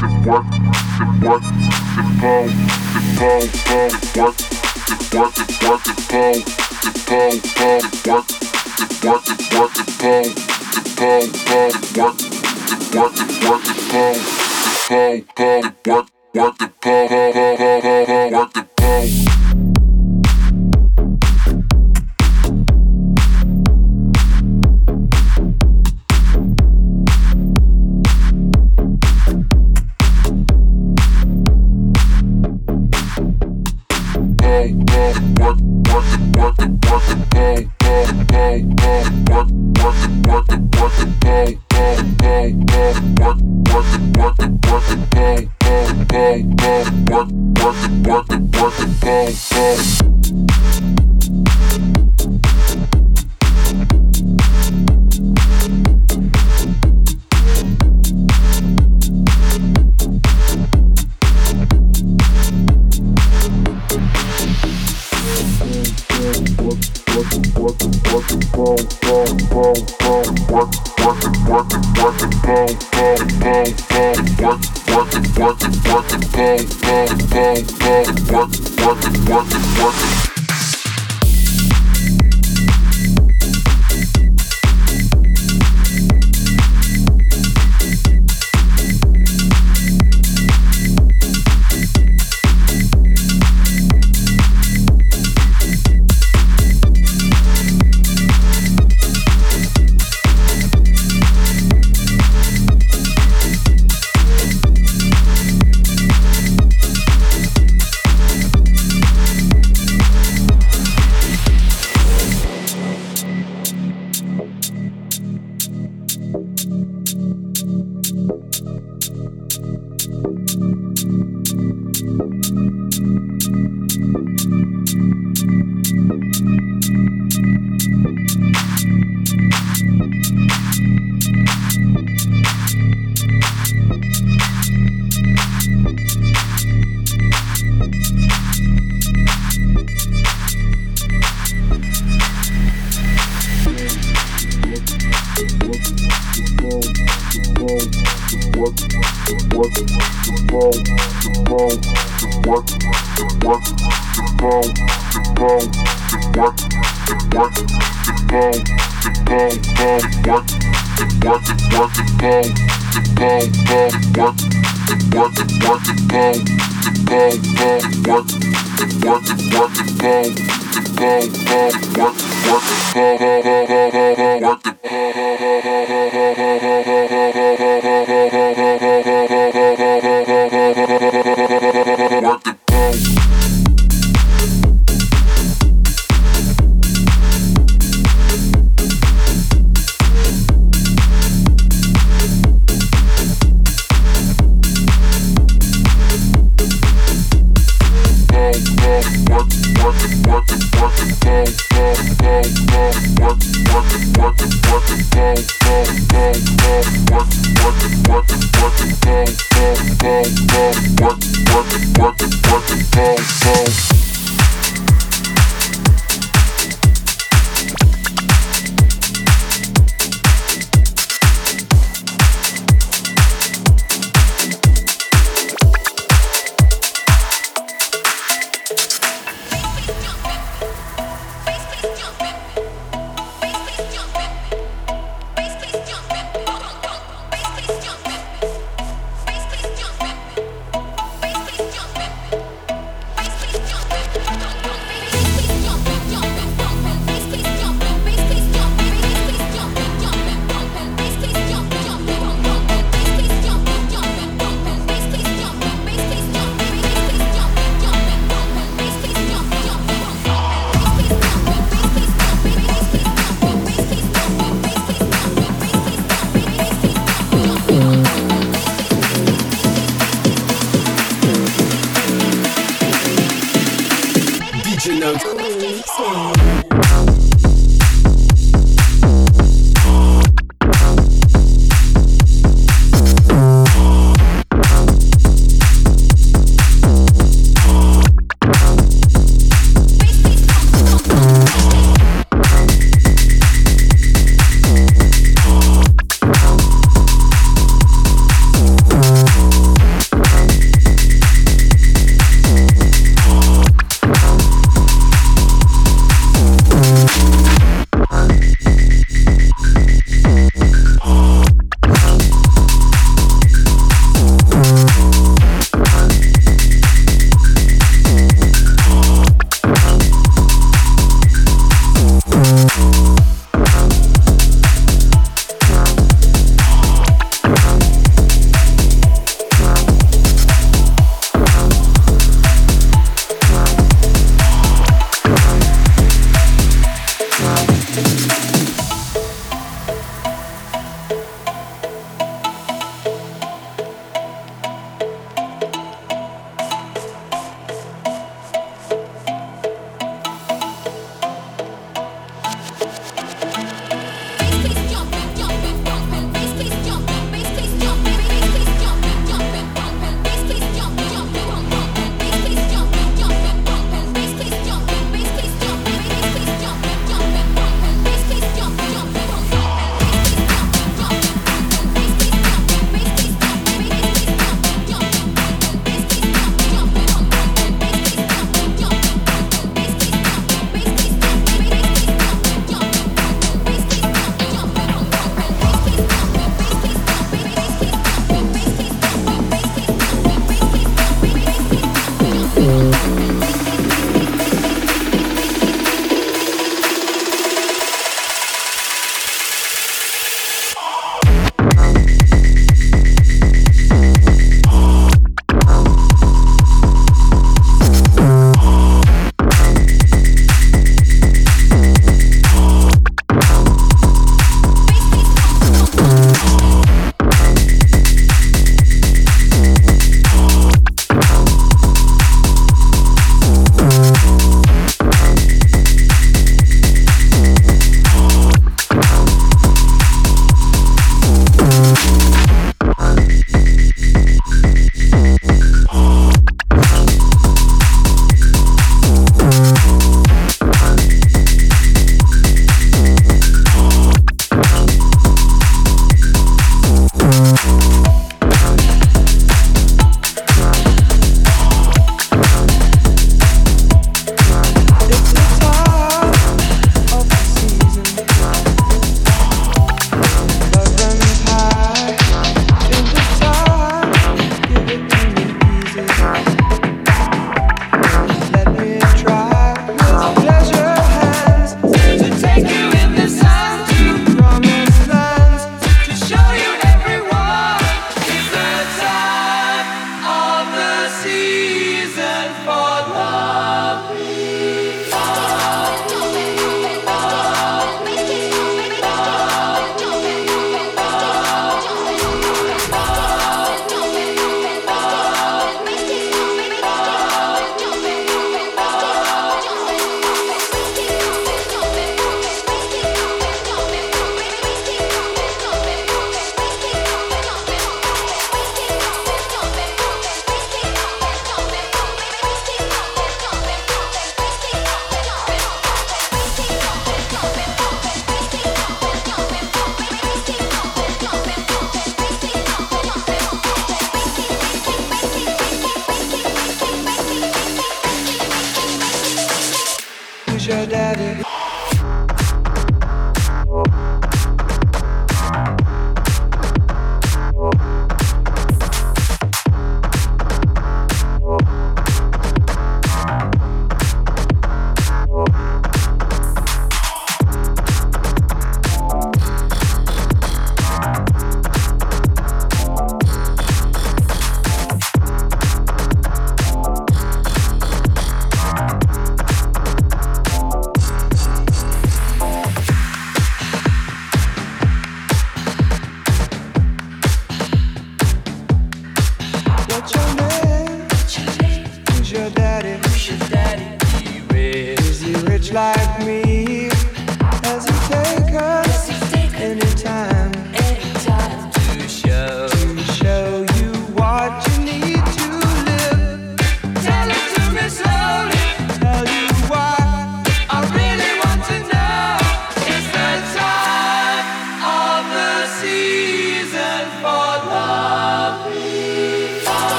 c'est moi, c'est moi, c'est bon, c'est bon, bon, c'est moi, c'est moi, c'est moi, c'est bon, c'est bon, bon, c'est moi, c'est moi, c'est moi, c'est bon, c'est bon, bon, c'est moi, c'est moi, c'est moi, c'est bon, c'est bon, bon, c'est moi, moi, c'est bon, bon, bon, bon, bon, c'est bon.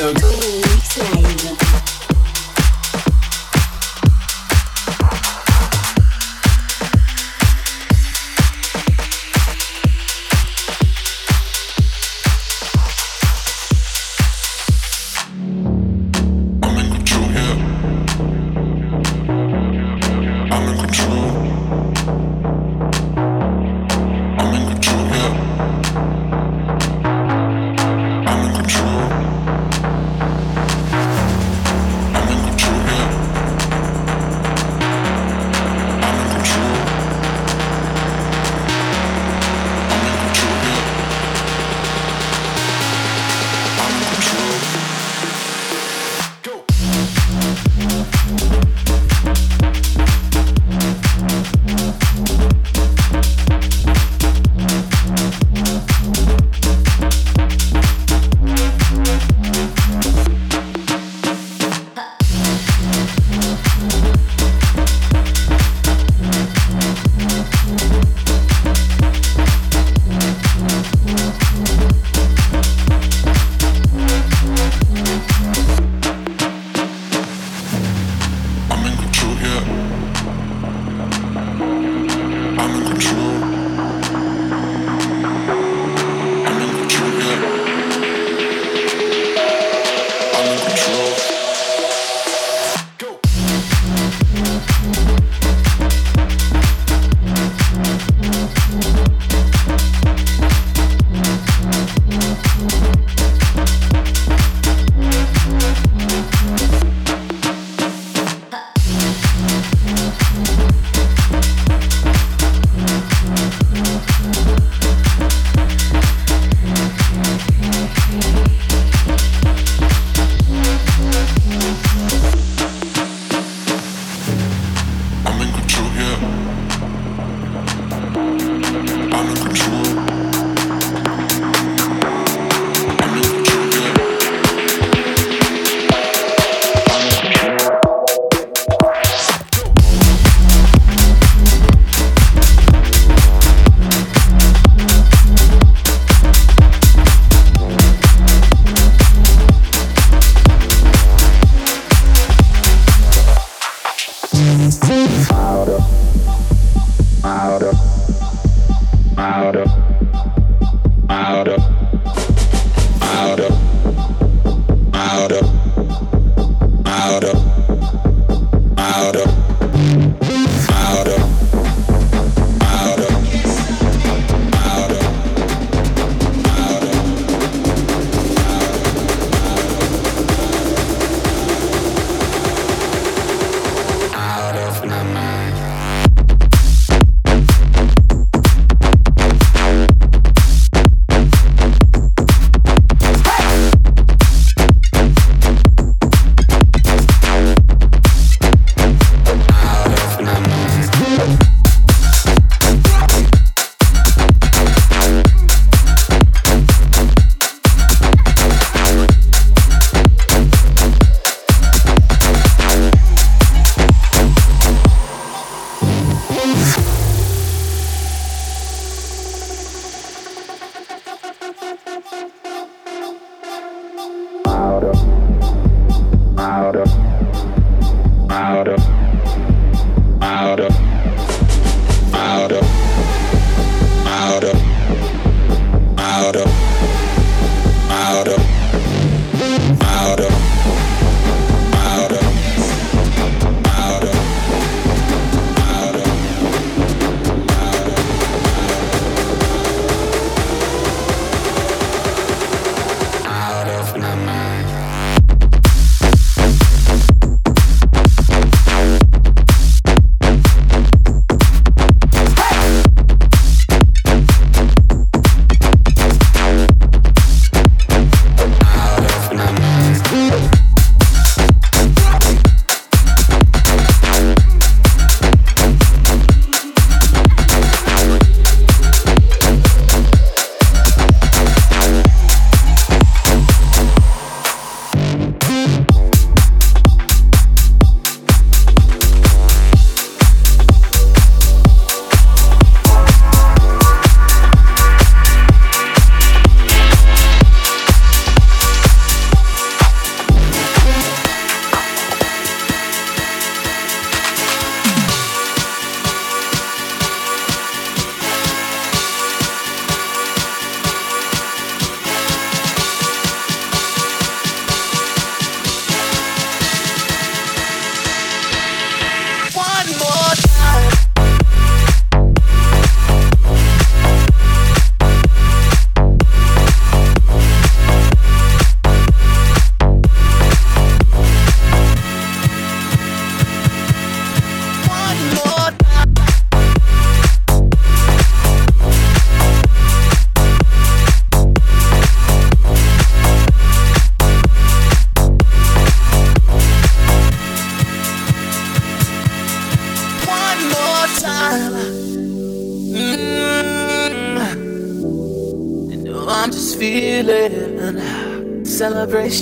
DJ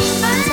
time.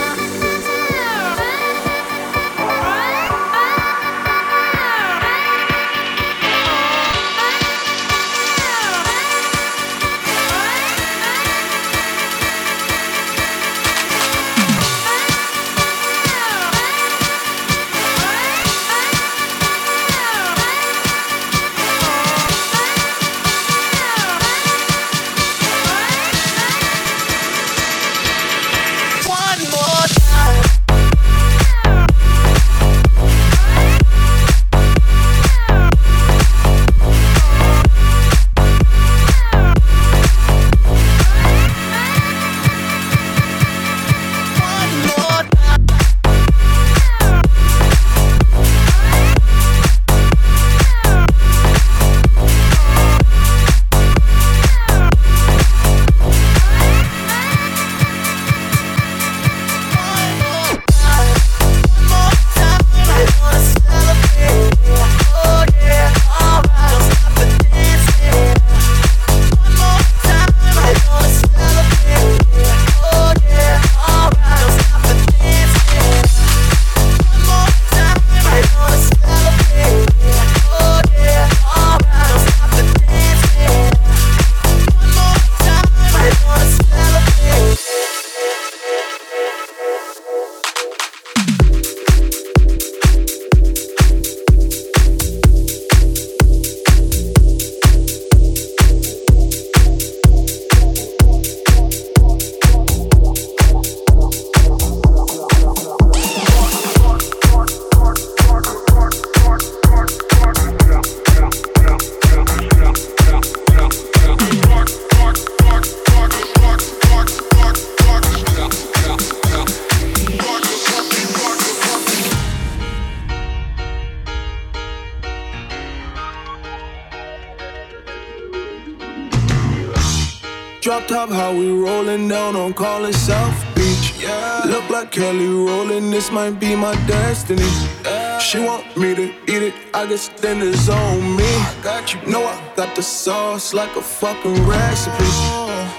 Rolling it South Beach. Yeah. Look like Kelly Rowland, this might be my destiny. Yeah. She want me to eat it, I guess then it's on me. I got you. Know I got the sauce like a fucking recipe.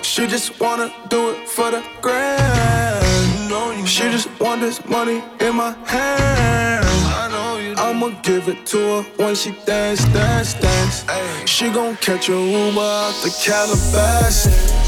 She just wanna do it for the grand. She just want this money in my hand. I'ma give it to her when she dance, dance, dance. She gon' catch a Uber out the Calabasas.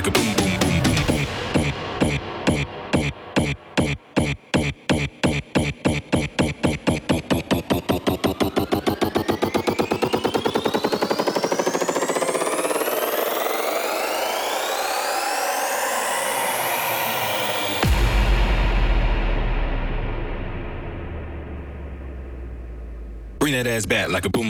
like a that ass back like a boom